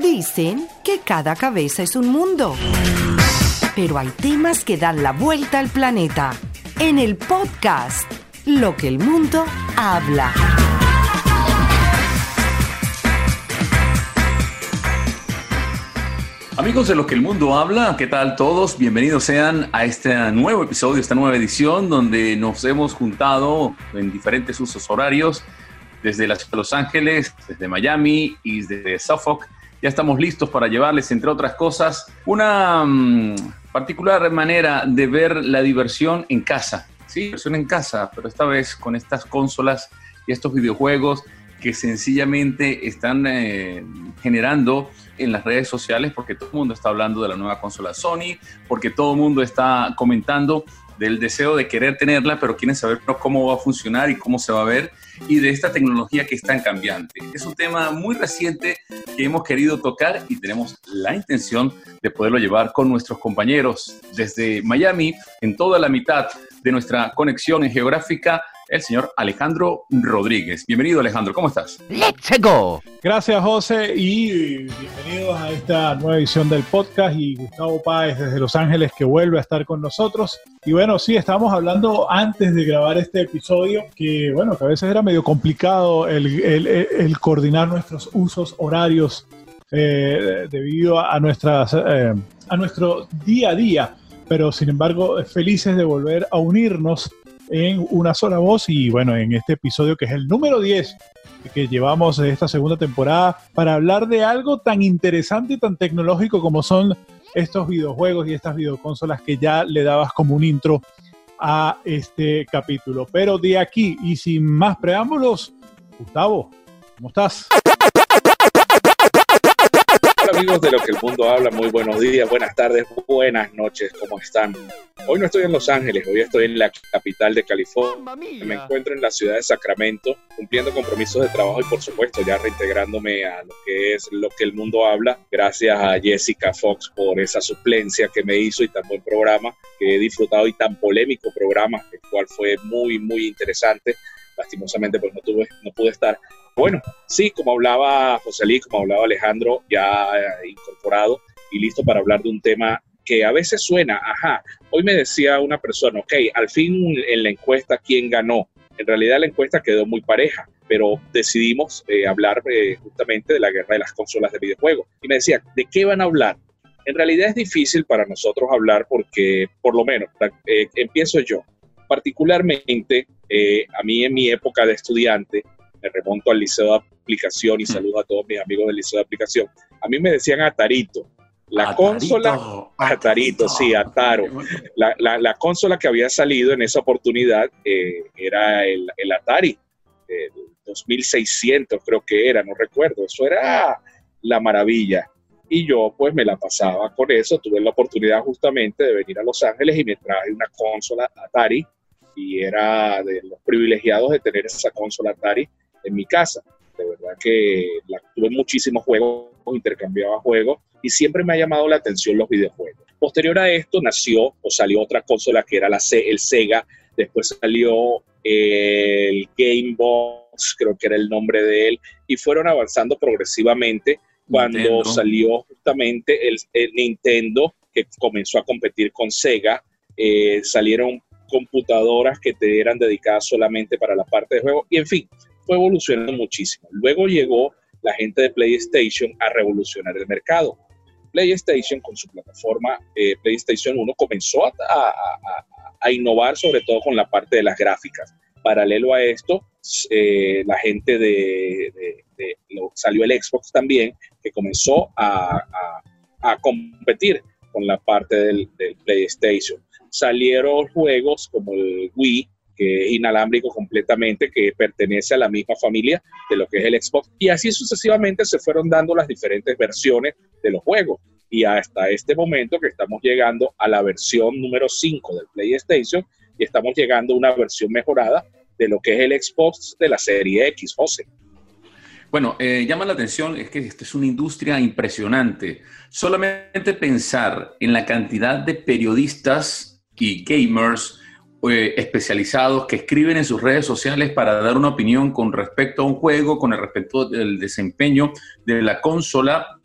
Dicen que cada cabeza es un mundo. Pero hay temas que dan la vuelta al planeta. En el podcast, Lo que el mundo habla. Amigos de lo que el mundo habla, ¿qué tal todos? Bienvenidos sean a este nuevo episodio, esta nueva edición donde nos hemos juntado en diferentes usos horarios desde Los Ángeles, desde Miami y desde Suffolk. Ya estamos listos para llevarles, entre otras cosas, una mm, particular manera de ver la diversión en casa. Sí, diversión en casa, pero esta vez con estas consolas y estos videojuegos que sencillamente están eh, generando en las redes sociales porque todo el mundo está hablando de la nueva consola Sony, porque todo el mundo está comentando del deseo de querer tenerla, pero quieren saber cómo va a funcionar y cómo se va a ver, y de esta tecnología que es tan cambiante. Es un tema muy reciente que hemos querido tocar y tenemos la intención de poderlo llevar con nuestros compañeros desde Miami, en toda la mitad de nuestra conexión geográfica el señor Alejandro Rodríguez. Bienvenido Alejandro, ¿cómo estás? ¡Let's go! Gracias José y bienvenidos a esta nueva edición del podcast y Gustavo Páez desde Los Ángeles que vuelve a estar con nosotros. Y bueno, sí, estábamos hablando antes de grabar este episodio que bueno, que a veces era medio complicado el, coordinar nuestros usos horarios eh, debido a, nuestras, eh, a nuestro día a día pero sin embargo felices de volver a unirnos en una sola voz y bueno, en este episodio que es el número 10 que llevamos de esta segunda temporada para hablar de algo tan interesante y tan tecnológico como son estos videojuegos y estas videoconsolas que ya le dabas como un intro a este capítulo. Pero de aquí y sin más preámbulos, Gustavo, ¿cómo estás? Amigos de lo que el mundo habla, muy buenos días, buenas tardes, buenas noches, ¿cómo están? Hoy no estoy en Los Ángeles, hoy estoy en la capital de California. Me encuentro en la ciudad de Sacramento, cumpliendo compromisos de trabajo y por supuesto ya reintegrándome a lo que es lo que el mundo habla. Gracias a Jessica Fox por esa suplencia que me hizo y tan buen programa que he disfrutado y tan polémico programa, el cual fue muy, muy interesante lastimosamente pues no, tuve, no pude estar. Bueno, sí, como hablaba José Luis, como hablaba Alejandro, ya eh, incorporado y listo para hablar de un tema que a veces suena, ajá, hoy me decía una persona, ok, al fin en la encuesta, ¿quién ganó? En realidad la encuesta quedó muy pareja, pero decidimos eh, hablar eh, justamente de la guerra de las consolas de videojuegos. Y me decía, ¿de qué van a hablar? En realidad es difícil para nosotros hablar porque, por lo menos, empiezo yo. Particularmente, a mí en mi época de estudiante, me remonto al liceo de aplicación y mm. saludo a todos mis amigos del liceo de aplicación. A mí me decían Atarito. La consola, Atarito, sí, Ataro. La, la, consola que había salido en esa oportunidad eh, era el, el Atari, el 2600 creo que era, no recuerdo. Eso era la maravilla. Y yo pues me la pasaba con eso. Tuve la oportunidad justamente de venir a Los Ángeles y me traje una consola Atari y era de los privilegiados de tener esa consola Atari en mi casa. De verdad que la, tuve muchísimos juegos, intercambiaba juegos y siempre me ha llamado la atención los videojuegos. Posterior a esto nació o salió otra consola que era la C, el Sega, después salió el Game Box, creo que era el nombre de él, y fueron avanzando progresivamente cuando salió justamente el, Nintendo, que comenzó a competir con Sega, eh, salieron computadoras que te eran dedicadas solamente para la parte de juego, y en fin, fue evolucionando muchísimo. Luego llegó la gente de PlayStation a revolucionar el mercado. PlayStation con su plataforma eh, PlayStation 1 comenzó a, innovar sobre todo con la parte de las gráficas. Paralelo a esto, eh, la gente de, salió el Xbox también, que comenzó a, competir con la parte del, del PlayStation. Salieron juegos como el Wii, que es inalámbrico completamente, que pertenece a la misma familia de lo que es el Xbox. Y así sucesivamente se fueron dando las diferentes versiones de los juegos. Y hasta este momento que estamos llegando a la versión número 5 del PlayStation y estamos llegando a una versión mejorada de lo que es el Xbox de la serie X, José. Bueno, eh, llama la atención, es que esta es una industria impresionante. Solamente pensar en la cantidad de periodistas y gamers eh, especializados que escriben en sus redes sociales para dar una opinión con respecto a un juego, con el respecto del desempeño de la consola,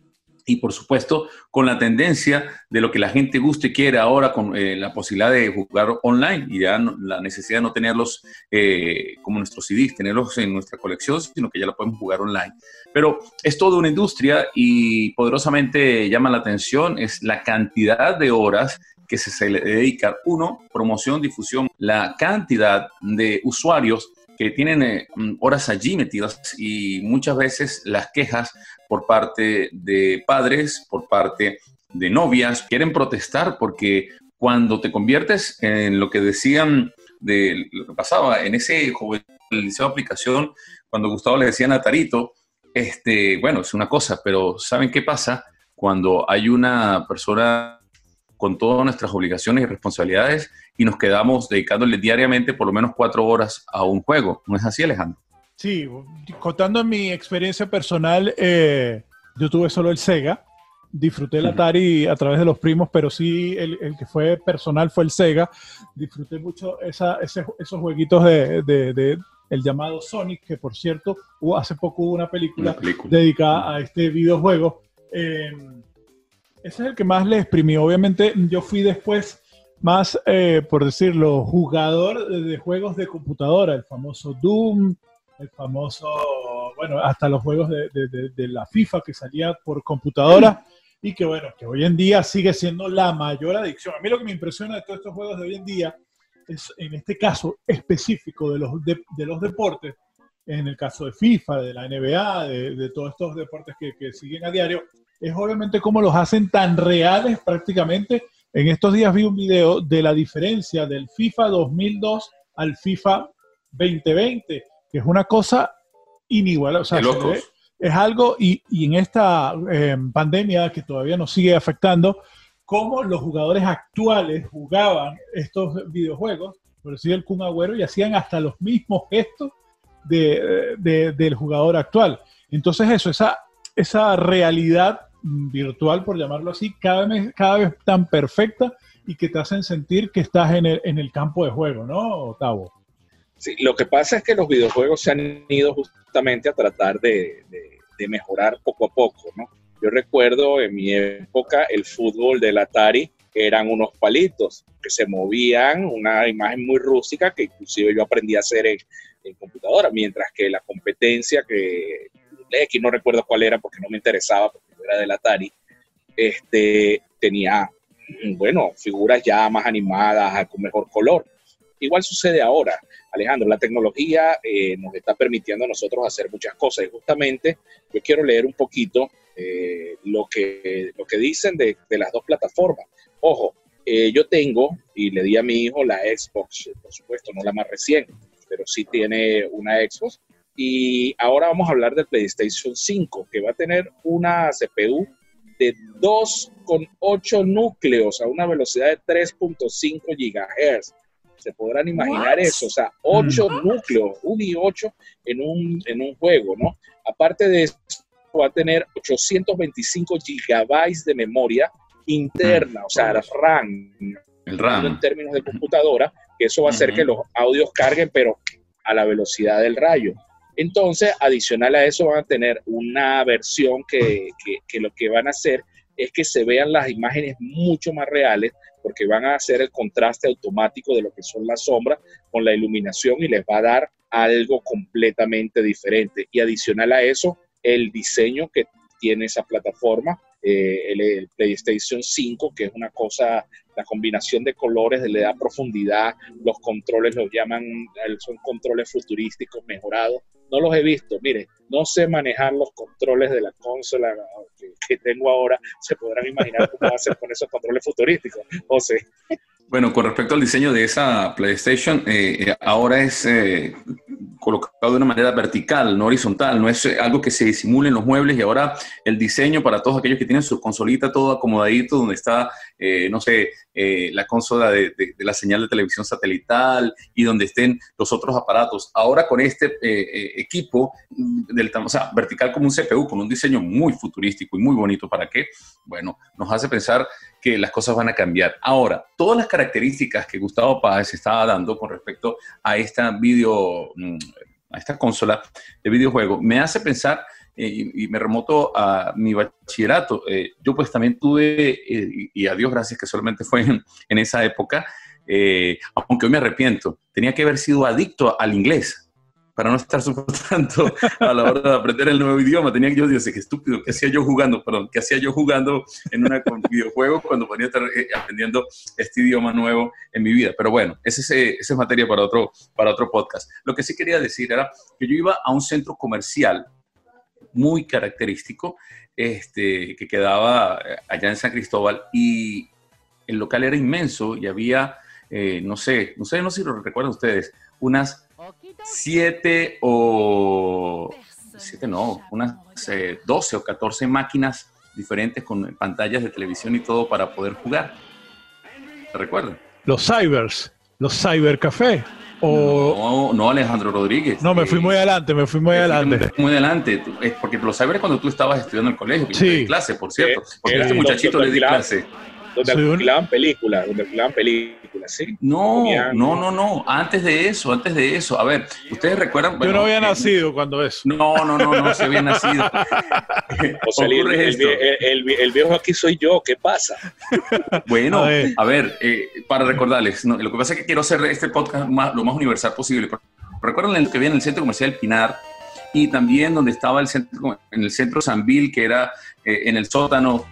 y por supuesto con la tendencia de lo que la gente guste y quiere ahora con eh, la posibilidad de jugar online y ya la necesidad de no tenerlos eh, como nuestros CDs, tenerlos en nuestra colección, sino que ya lo podemos jugar online. Pero es toda una industria y poderosamente llama la atención es la cantidad de horas que se le dedica, uno, promoción, difusión, la cantidad de usuarios que tienen eh, mm, horas allí metidas y muchas veces las quejas por parte de padres, por parte de novias, quieren protestar porque cuando te conviertes en lo que decían de lo que pasaba en ese joven liceo de aplicación, cuando Gustavo le decía a Tarito, este, bueno, es una cosa, pero ¿saben qué pasa? Cuando hay una persona con todas nuestras obligaciones y responsabilidades y nos quedamos dedicándole diariamente por lo menos cuatro horas a un juego. ¿No es así, Alejandro? Sí, contando mi experiencia personal, eh, yo tuve solo el Sega. Disfruté el Atari a través de los primos, pero sí el, que fue personal fue el Sega. Disfruté mucho esa, esos jueguitos de, el llamado Sonic, que por cierto, hace poco hubo una película, dedicada a este videojuego. Eh, ese es el que más le exprimió. Obviamente yo fui después más, eh, por decirlo, jugador de juegos de computadora, el famoso Doom, el famoso, bueno, hasta los juegos de, la FIFA que salía por computadora y que bueno, que hoy en día sigue siendo la mayor adicción. A mí lo que me impresiona de todos estos juegos de hoy en día es, en este caso específico de los, de, los deportes, en el caso de FIFA, de la NBA, de, todos estos deportes que siguen a diario, es obviamente cómo los hacen tan reales prácticamente. En estos días vi un video de la diferencia del FIFA 2002 al FIFA 2020, que es una cosa inigualable. O sea, es algo, y, en esta eh, pandemia que todavía nos sigue afectando, cómo los jugadores actuales jugaban estos videojuegos, por decir el Kun Agüero, y hacían hasta los mismos gestos del jugador actual. Entonces eso, esa, esa realidad virtual, por llamarlo así, cada vez, cada vez tan perfecta y que te hacen sentir que estás en el, en el campo de juego, ¿no, Otavo? Sí, lo que pasa es que los videojuegos se han ido justamente a tratar de, de, mejorar poco a poco, ¿no? Yo recuerdo en mi época el fútbol del Atari eran unos palitos que se movían, una imagen muy rústica que inclusive yo aprendí a hacer en, en computadora, mientras que la competencia que X no recuerdo cuál era porque no me interesaba, era del Atari, este, tenía, bueno, figuras ya más animadas, con mejor color. Igual sucede ahora, Alejandro, la tecnología eh, nos está permitiendo a nosotros hacer muchas cosas y justamente yo quiero leer un poquito eh, lo, que, lo que dicen de, de las dos plataformas. Ojo, eh, yo tengo y le di a mi hijo la Xbox, por supuesto, no la más reciente, pero sí tiene una Xbox y ahora vamos a hablar del PlayStation 5, que va a tener una CPU de 2,8 núcleos a una velocidad de 3.5 GHz. Se podrán imaginar eso, o sea, 8 mm. núcleos, 1 y 8 en un, en un juego, ¿no? Aparte de eso, va a tener 825 gigabytes de memoria interna, o sea, RAM. El RAM. En términos de computadora, que eso va a hacer que los audios carguen, pero a la velocidad del rayo. Entonces, adicional a eso, van a tener una versión que, lo que van a hacer es que se vean las imágenes mucho más reales, porque van a hacer el contraste automático de lo que son las sombras con la iluminación y les va a dar algo completamente diferente. Y adicional a eso, el diseño que tiene esa plataforma, eh, el, PlayStation 5, que es una cosa, la combinación de colores le da profundidad, los controles los llaman, son controles futurísticos mejorados no los he visto. Mire, no sé manejar los controles de la consola que, tengo ahora. Se podrán imaginar cómo ser con esos controles futurísticos. José. Bueno, con respecto al diseño de esa PlayStation, eh, eh, ahora es eh, colocado de una manera vertical, no horizontal, no es algo que se disimule en los muebles y ahora el diseño para todos aquellos que tienen su consolita todo acomodadito, donde está, no sé, la consola de, la señal de televisión satelital y donde estén los otros aparatos. Ahora con este equipo, del, o vertical como un CPU, con un diseño muy futurístico y muy bonito, ¿para qué? Bueno, nos hace pensar que las cosas van a cambiar. Ahora, todas las características que Gustavo Páez estaba dando con respecto a esta video, mm, a esta consola de videojuego, me hace pensar eh, y, me remoto a mi bachillerato. Eh, yo pues también tuve, y a Dios gracias que solamente fue en, esa época, aunque hoy me arrepiento, tenía que haber sido adicto al inglés para no estar soportando a la hora de aprender el nuevo idioma. Tenía que yo decir, qué estúpido, ¿qué hacía yo jugando? Perdón, ¿qué hacía yo jugando en un videojuego cuando podía estar eh, aprendiendo este idioma nuevo en mi vida? Pero bueno, esa es, esa es materia para otro, para otro podcast. Lo que sí quería decir era que yo iba a un centro comercial muy característico este, que quedaba eh, allá en San Cristóbal y el local era inmenso y había, eh, no sé, no sé, no sé si lo recuerdan ustedes, unas siete o... Siete no, unas 12 o 14 máquinas diferentes con pantallas de televisión y todo para poder jugar. ¿Te recuerdan? Los cybers, los cybercafé. O... No, no, Alejandro Rodríguez. No, me fui muy adelante, me fui muy adelante. Muy adelante, porque los cybers cuando tú estabas estudiando en el colegio, sí. clase, por cierto. Eh, porque este muchachito le di clase donde alquilaban películas, donde alquilaban películas, ¿sí? No, no, no, no, antes de eso, antes de eso. A ver, ustedes recuerdan... Yo no había nacido cuando eso. No, no, no, no se había nacido. o sea, el, el, viejo aquí soy yo, ¿qué pasa? Bueno, a ver, eh, para recordarles, lo que pasa es que quiero hacer este podcast lo más universal posible. Recuerden lo que había en el Centro Comercial Pinar y también donde estaba el centro, en el Centro Sanvil, que era eh, en el sótano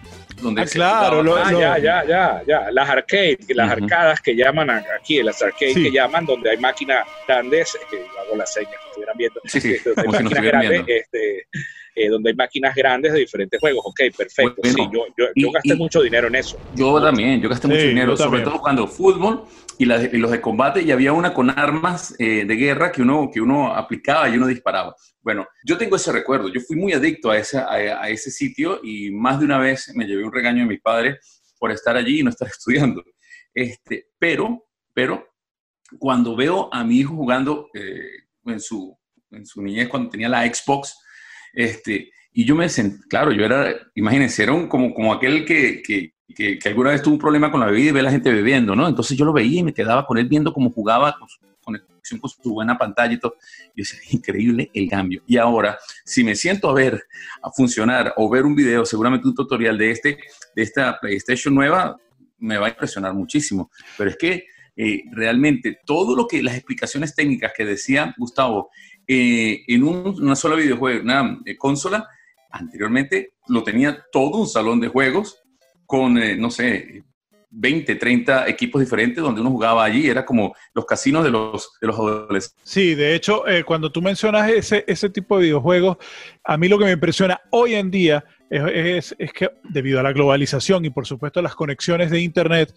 ah, claro, ah, ya, ya, ya, ya. Las arcades, las arcadas que llaman aquí, las arcades que llaman, donde hay máquinas grandes, que hago las señas que estuvieran viendo, sí, sí, este, como si grandes, este, eh, donde hay máquinas grandes de diferentes juegos. Ok, perfecto. sí, yo, yo, yo gasté mucho dinero en eso. Yo también, yo gasté mucho dinero, sobre todo cuando fútbol y, los de combate, y había una con armas eh, de guerra que uno, que uno aplicaba y uno disparaba. Bueno, yo tengo ese recuerdo, yo fui muy adicto a ese, a, ese sitio y más de una vez me llevé un regaño de mis padres por estar allí y no estar estudiando. Este, pero, pero, cuando veo a mi hijo jugando eh, en, su, en su niñez, cuando tenía la Xbox, este, y yo me sentí, claro, yo era, imagínense, era como, como aquel que, que, que, alguna vez tuvo un problema con la bebida y ve a la gente bebiendo, ¿no? Entonces yo lo veía y me quedaba con él viendo cómo jugaba con su, con su buena pantalla y todo. Yo decía, increíble el cambio. Y ahora, si me siento a ver, a funcionar o ver un video, seguramente un tutorial de, este, de esta PlayStation nueva, me va a impresionar muchísimo. Pero es que eh, realmente todo lo que las explicaciones técnicas que decía Gustavo eh, en una sola videojuego, una eh, consola, anteriormente lo tenía todo un salón de juegos con, eh, no sé, 20, 30 equipos diferentes donde uno jugaba allí, era como los casinos de los, de los adolescentes. Sí, de hecho, eh, cuando tú mencionas ese, ese tipo de videojuegos, a mí lo que me impresiona hoy en día es, es, que debido a la globalización y por supuesto a las conexiones de Internet,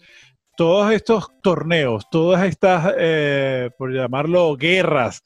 todos estos torneos, todas estas, eh, por llamarlo, guerras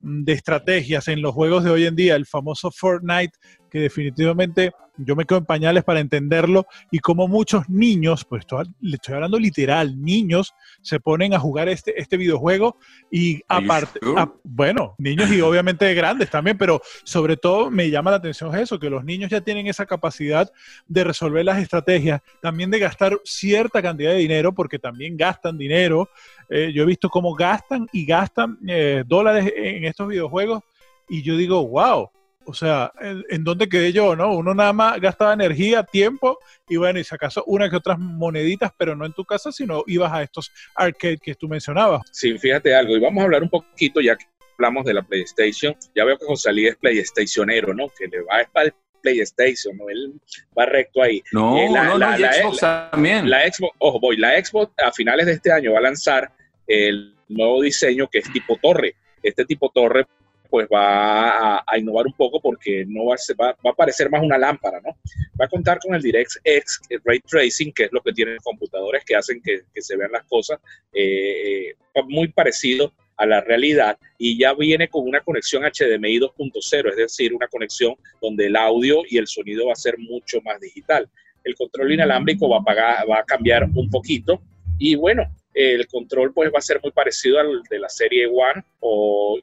de estrategias en los juegos de hoy en día, el famoso Fortnite, que definitivamente yo me quedo en pañales para entenderlo y como muchos niños, pues le estoy hablando literal, niños se ponen a jugar este, este videojuego y aparte, bueno, niños y obviamente grandes también, pero sobre todo me llama la atención eso, que los niños ya tienen esa capacidad de resolver las estrategias, también de gastar cierta cantidad de dinero, porque también gastan dinero. Eh, yo he visto cómo gastan y gastan eh, dólares en estos videojuegos y yo digo, wow, o sea, ¿en, dónde quedé yo, no? Uno nada más gastaba energía, tiempo y bueno, y sacas una que otras moneditas, pero no en tu casa, sino ibas a estos arcades que tú mencionabas. Sí, fíjate algo, y vamos a hablar un poquito, ya que hablamos de la PlayStation, ya veo que José Ali es PlayStationero, ¿no? Que le va para el PlayStation, ¿no? Él va recto ahí. No, eh, la, no, la, Xbox también. La Xbox, ojo, voy, la Xbox a finales de este año va a lanzar el nuevo diseño que es tipo torre. Este tipo torre pues va a, innovar un poco porque no va a, va, a parecer más una lámpara, ¿no? Va a contar con el DirectX Ray Tracing, que es lo que tienen computadores que hacen que, se vean las cosas eh, eh, muy parecido a la realidad y ya viene con una conexión HDMI 2.0, es decir, una conexión donde el audio y el sonido va a ser mucho más digital. El control inalámbrico va a, pagar, va a cambiar un poquito y bueno, el control pues va a ser muy parecido al de la serie One.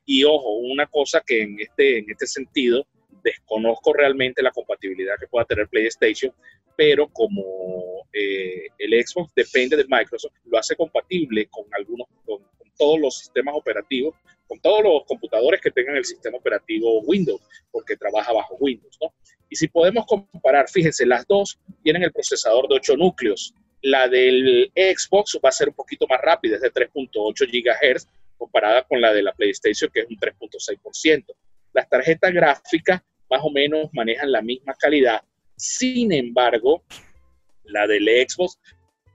Y ojo, una cosa que en este, en este sentido desconozco realmente la compatibilidad que pueda tener PlayStation, pero como eh, el Xbox depende de Microsoft, lo hace compatible con algunos, con, todos los sistemas operativos, con todos los computadores que tengan el sistema operativo Windows, porque trabaja bajo Windows. Y si podemos comparar, fíjense, las dos tienen el procesador de 8 núcleos. La del Xbox va a ser un poquito más rápida, es de 3.8 GHz, comparada con la de la PlayStation, que es un 3.6%. Las tarjetas gráficas más o menos manejan la misma calidad. Sin embargo, la del Xbox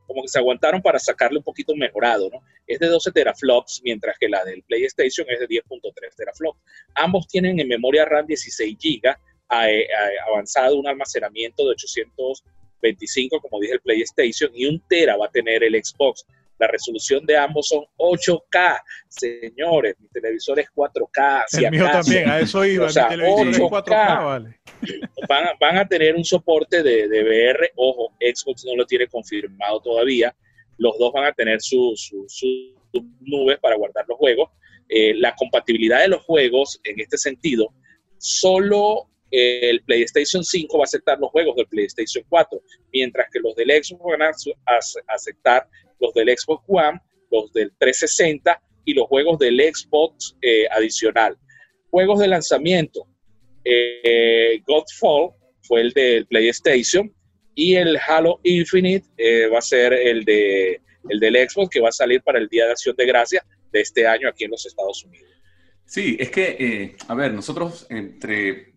como que se aguantaron para sacarle un poquito mejorado, ¿no? Es de 12 teraflops, mientras que la del PlayStation es de 10.3 teraflops. Ambos tienen en memoria RAM 16 GB, avanzado un almacenamiento de 825, como dije el PlayStation, y un tera va a tener el Xbox. La resolución de ambos son 8K, señores. Mi televisor es 4K. el mío también, a eso iba. O sea, 8K, vale. van, a tener un soporte de, de, VR. Ojo, Xbox no lo tiene confirmado todavía. Los dos van a tener sus nubes para guardar los juegos. Eh, la compatibilidad de los juegos, en este sentido, solo el PlayStation 5 va a aceptar los juegos del PlayStation 4, mientras que los del Xbox van a aceptar los del Xbox One, los del 360 y los juegos del Xbox eh, adicional. Juegos de lanzamiento. Eh, Godfall fue el del PlayStation y el Halo Infinite eh, va a ser el, de, el del Xbox que va a salir para el Día de Acción de Gracia de este año aquí en los Estados Unidos. Sí, es que, a ver, nosotros entre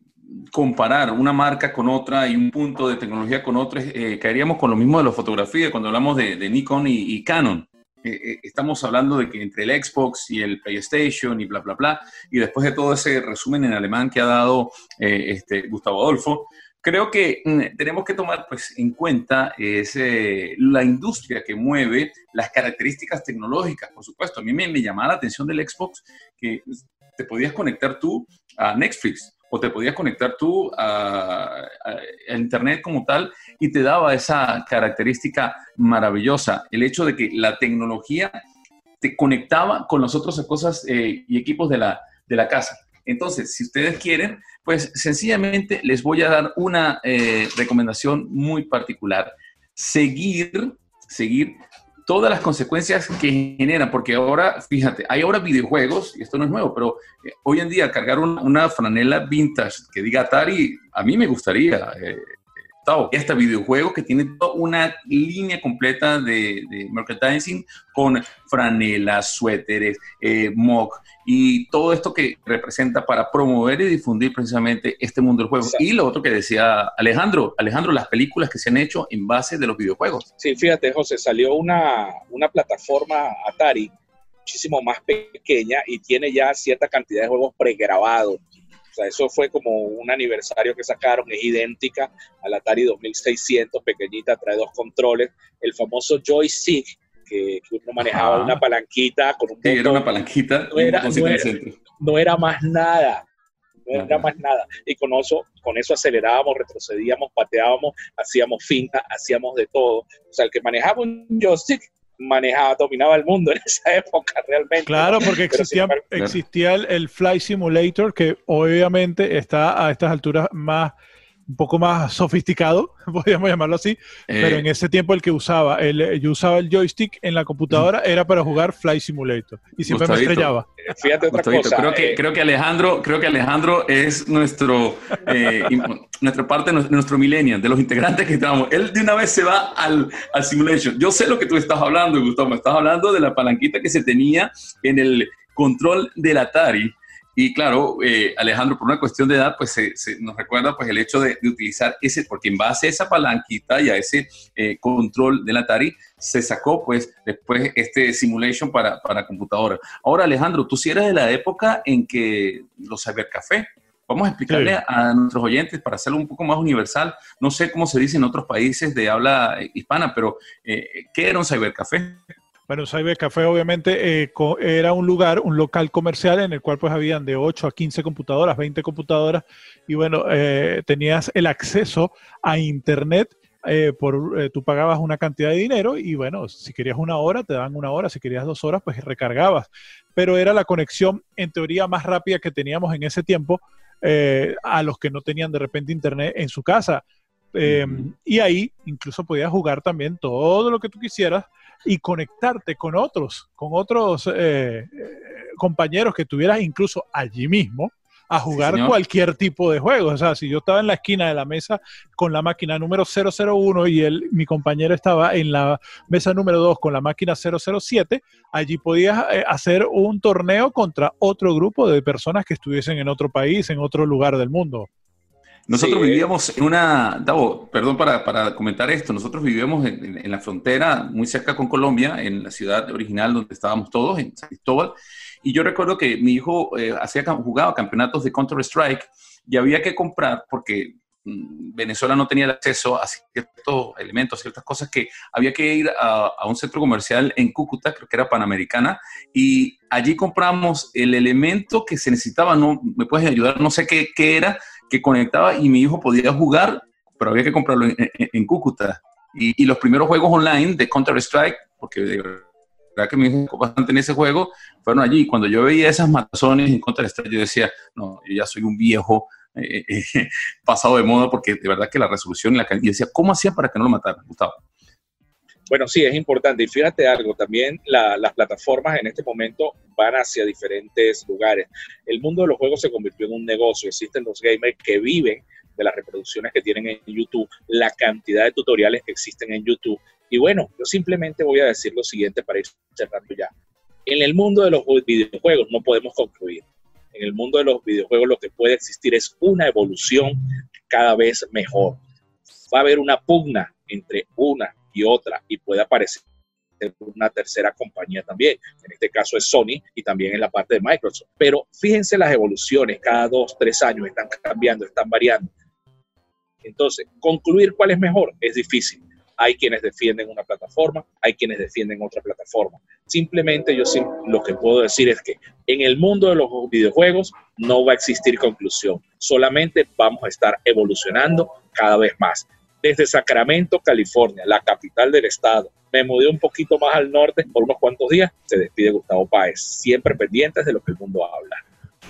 comparar una marca con otra y un punto de tecnología con otro, eh, caeríamos con lo mismo de la fotografía cuando hablamos de, Nikon y, Canon. Eh, eh, estamos hablando de que entre el Xbox y el PlayStation y bla, bla, bla, y después de todo ese resumen en alemán que ha dado este, Gustavo Adolfo, creo que mm, tenemos que tomar pues, en cuenta ese, la industria que mueve las características tecnológicas, por supuesto. A mí me, me llamaba la atención del Xbox que te podías conectar tú a Netflix o te podías conectar tú a, Internet como tal y te daba esa característica maravillosa, el hecho de que la tecnología te conectaba con las otras cosas eh, y equipos de la, de la casa. Entonces, si ustedes quieren, pues sencillamente les voy a dar una eh, recomendación muy particular. Seguir, seguir todas las consecuencias que generan, porque ahora, fíjate, hay ahora videojuegos, y esto no es nuevo, pero eh, hoy en día cargar una franela vintage que diga Atari, a mí me gustaría. Eh, este videojuego que tiene toda una línea completa de, merchandising con franelas, suéteres, eh, mock y todo esto que representa para promover y difundir precisamente este mundo del juego. Y lo otro que decía Alejandro, Alejandro, las películas que se han hecho en base de los videojuegos. Sí, fíjate, José, salió una, una plataforma Atari muchísimo más pequeña y tiene ya cierta cantidad de juegos pregrabados eso fue como un aniversario que sacaron, es idéntica al Atari 2600, pequeñita, trae dos controles, el famoso joystick, que, uno manejaba una palanquita con un... Sí, era una palanquita. No era, no era, más nada, no era más nada. Y con eso, con eso acelerábamos, retrocedíamos, pateábamos, hacíamos finta, hacíamos de todo. O sea, el que manejaba un joystick manejaba, dominaba el mundo en esa época realmente. Claro, porque existía, existía el, el, Fly Simulator, que obviamente está a estas alturas más un poco más sofisticado, podríamos llamarlo así, pero eh. en ese tiempo el que usaba, el, yo usaba el joystick en la computadora era para jugar Fly Simulator y siempre me estrellaba. Eh, fíjate otra cosa. Creo que, eh, creo que Alejandro, creo que Alejandro es nuestro, nuestra parte, nuestro millennial, de los integrantes que estamos. Él de una vez se va al, al simulation. Yo sé lo que tú estás hablando, Gustavo, me estás hablando de la palanquita que se tenía en el control del Atari y claro, eh, Alejandro, por una cuestión de edad, pues se, nos recuerda pues el hecho de, utilizar ese, porque en base a esa palanquita y a ese eh, control del Atari, se sacó pues después este simulation para, para computadora. Ahora, Alejandro, tú si eres de la época en que los cybercafé, vamos a explicarle a nuestros oyentes para hacerlo un poco más universal. No sé cómo se dice en otros países de habla hispana, pero eh, ¿qué era un cybercafé? Bueno, Cyber Café obviamente eh, era un lugar, un local comercial en el cual pues habían de 8 a 15 computadoras, 20 computadoras y bueno, eh, tenías el acceso a internet eh, por, tú pagabas una cantidad de dinero y bueno, si querías una hora, te daban una hora, si querías dos horas, pues recargabas. Pero era la conexión en teoría más rápida que teníamos en ese tiempo a los que no tenían de repente internet en su casa Eh, y ahí incluso podías jugar también todo lo que tú quisieras y conectarte con otros, con otros eh, eh, compañeros que tuvieras incluso allí mismo a jugar cualquier tipo de juego. O sea, si yo estaba en la esquina de la mesa con la máquina número 001 y él, mi compañero estaba en la mesa número 2 con la máquina 007, allí podías eh, hacer un torneo contra otro grupo de personas que estuviesen en otro país, en otro lugar del mundo. Nosotros vivíamos en una, Davo, perdón para, para, comentar esto, nosotros vivíamos en, en, la frontera, muy cerca con Colombia, en la ciudad original donde estábamos todos, en San Cristóbal, y yo recuerdo que mi hijo eh, hacía, jugaba campeonatos de Counter-Strike y había que comprar, porque mm, Venezuela no tenía el acceso a ciertos elementos, ciertas cosas que había que ir a, a, un centro comercial en Cúcuta, creo que era Panamericana, y allí compramos el elemento que se necesitaba, no me puedes ayudar, no sé qué, qué era, que conectaba y mi hijo podía jugar, pero había que comprarlo en, Cúcuta. Y, los primeros juegos online de Counter-Strike, porque de verdad que me hijo bastante en ese juego, fueron allí. Cuando yo veía esas matazones en Counter-Strike, yo decía, no, yo ya soy un viejo eh, eh, pasado de moda, porque de verdad que la resolución y la calidad, decía, ¿cómo hacía para que no lo mataran, Gustavo? Bueno, sí, es importante. Y fíjate algo, también las plataformas en este momento van hacia diferentes lugares. El mundo de los juegos se convirtió en un negocio. Existen los gamers que viven de las reproducciones que tienen en YouTube, la cantidad de tutoriales que existen en YouTube. Y bueno, yo simplemente voy a decir lo siguiente para ir cerrando ya. En el mundo de los videojuegos no podemos concluir. En el mundo de los videojuegos lo que puede existir es una evolución cada vez mejor. Va a haber una pugna entre una y otra y puede aparecer una tercera compañía también. En este caso es Sony y también en la parte de Microsoft. Pero fíjense las evoluciones, cada dos, tres años están cambiando, están variando. Entonces, concluir cuál es mejor es difícil. Hay quienes defienden una plataforma, hay quienes defienden otra plataforma. Simplemente yo lo que puedo decir es que en el mundo de los videojuegos no va a existir conclusión, solamente vamos a estar evolucionando cada vez más desde Sacramento, California, la capital del estado. Me mudé un poquito más al norte por unos cuantos días. Se despide Gustavo Páez, siempre pendientes de lo que el mundo habla.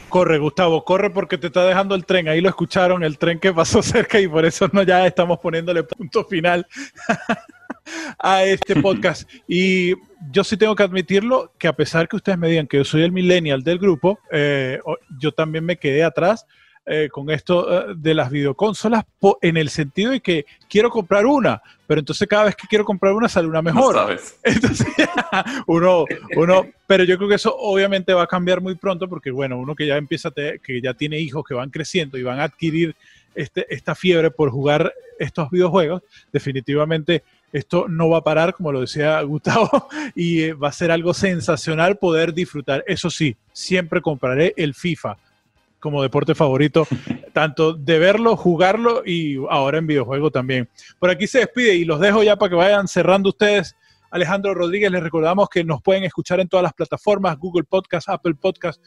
Corre, Gustavo, corre porque te está dejando el tren. Ahí lo escucharon, el tren que pasó cerca y por eso no ya estamos poniéndole punto final a este podcast. Y yo sí tengo que admitirlo que a pesar que ustedes me digan que yo soy el millennial del grupo, eh, yo también me quedé atrás eh, con esto eh, de las videoconsolas en el sentido de que quiero comprar una, pero entonces cada vez que quiero comprar una sale una mejor. Entonces, uno, uno, pero yo creo que eso obviamente va a cambiar muy pronto porque, bueno, uno que ya empieza, que ya tiene hijos que van creciendo y van a adquirir este, esta fiebre por jugar estos videojuegos, definitivamente esto no va a parar, como lo decía Gustavo, y eh, va a ser algo sensacional poder disfrutar. Eso sí, siempre compraré el FIFA como deporte favorito, tanto de verlo, jugarlo y ahora en videojuego también. Por aquí se despide y los dejo ya para que vayan cerrando ustedes. Alejandro Rodríguez, les recordamos que nos pueden escuchar en todas las plataformas, Google Podcast, Apple Podcast,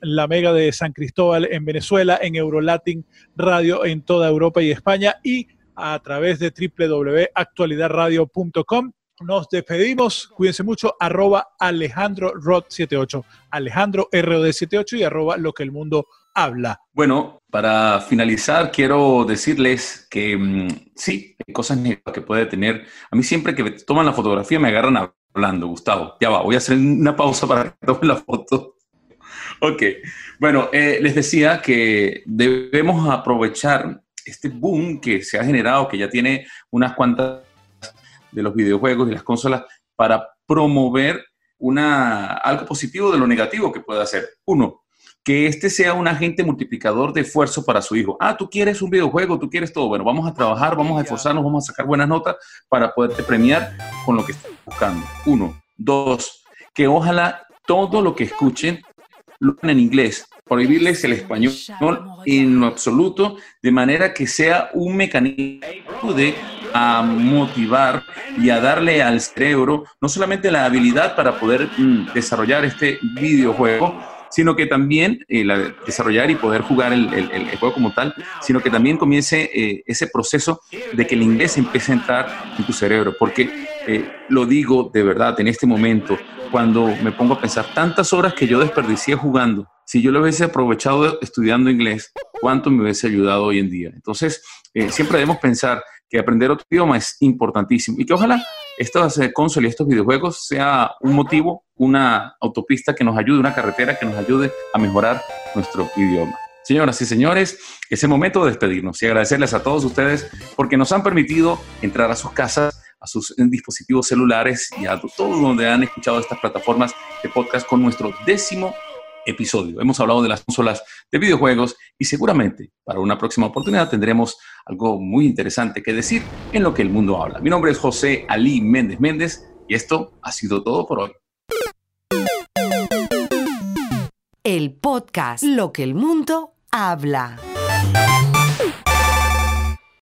la Mega de San Cristóbal en Venezuela, en Eurolatin Radio en toda Europa y España y a través de www.actualidadradio.com nos despedimos. Cuídense mucho. Arroba Alejandro Rod 78. Alejandro ROD 78 y arroba lo que el mundo habla. Bueno, para finalizar, quiero decirles que mm, sí, hay cosas negativas que puede tener. A mí siempre que toman la fotografía me agarran hablando, Gustavo. Ya va, voy a hacer una pausa para que tomen la foto. Ok, bueno, eh, les decía que debemos aprovechar este boom que se ha generado, que ya tiene unas cuantas de los videojuegos y las consolas para promover una, algo positivo de lo negativo que puede hacer. Uno, que este sea un agente multiplicador de esfuerzo para su hijo. Ah, tú quieres un videojuego, tú quieres todo. Bueno, vamos a trabajar, vamos a esforzarnos, vamos a sacar buenas notas para poderte premiar con lo que estás buscando. Uno. Dos, que ojalá todo lo que escuchen lo en inglés, prohibirles el español en lo absoluto, de manera que sea un mecanismo de a motivar y a darle al cerebro no solamente la habilidad para poder mm, desarrollar este videojuego, sino que también eh, desarrollar y poder jugar el, juego como tal, sino que también comience eh, ese proceso de que el inglés empiece a entrar en tu cerebro. Porque eh, lo digo de verdad en este momento, cuando me pongo a pensar tantas horas que yo desperdicié jugando, si yo lo hubiese aprovechado estudiando inglés, cuánto me hubiese ayudado hoy en día. Entonces, eh, siempre debemos pensar que aprender otro idioma es importantísimo y que ojalá estas eh, consolas y estos videojuegos sea un motivo, una autopista que nos ayude, una carretera que nos ayude a mejorar nuestro idioma. Señoras y señores, es el momento de despedirnos y agradecerles a todos ustedes porque nos han permitido entrar a sus casas, a sus dispositivos celulares y a todos donde han escuchado estas plataformas de podcast con nuestro décimo episodio. Hemos hablado de las consolas de videojuegos y seguramente para una próxima oportunidad tendremos algo muy interesante que decir en lo que el mundo habla. Mi nombre es José Ali Méndez Méndez y esto ha sido todo por hoy. El podcast Lo que el mundo habla.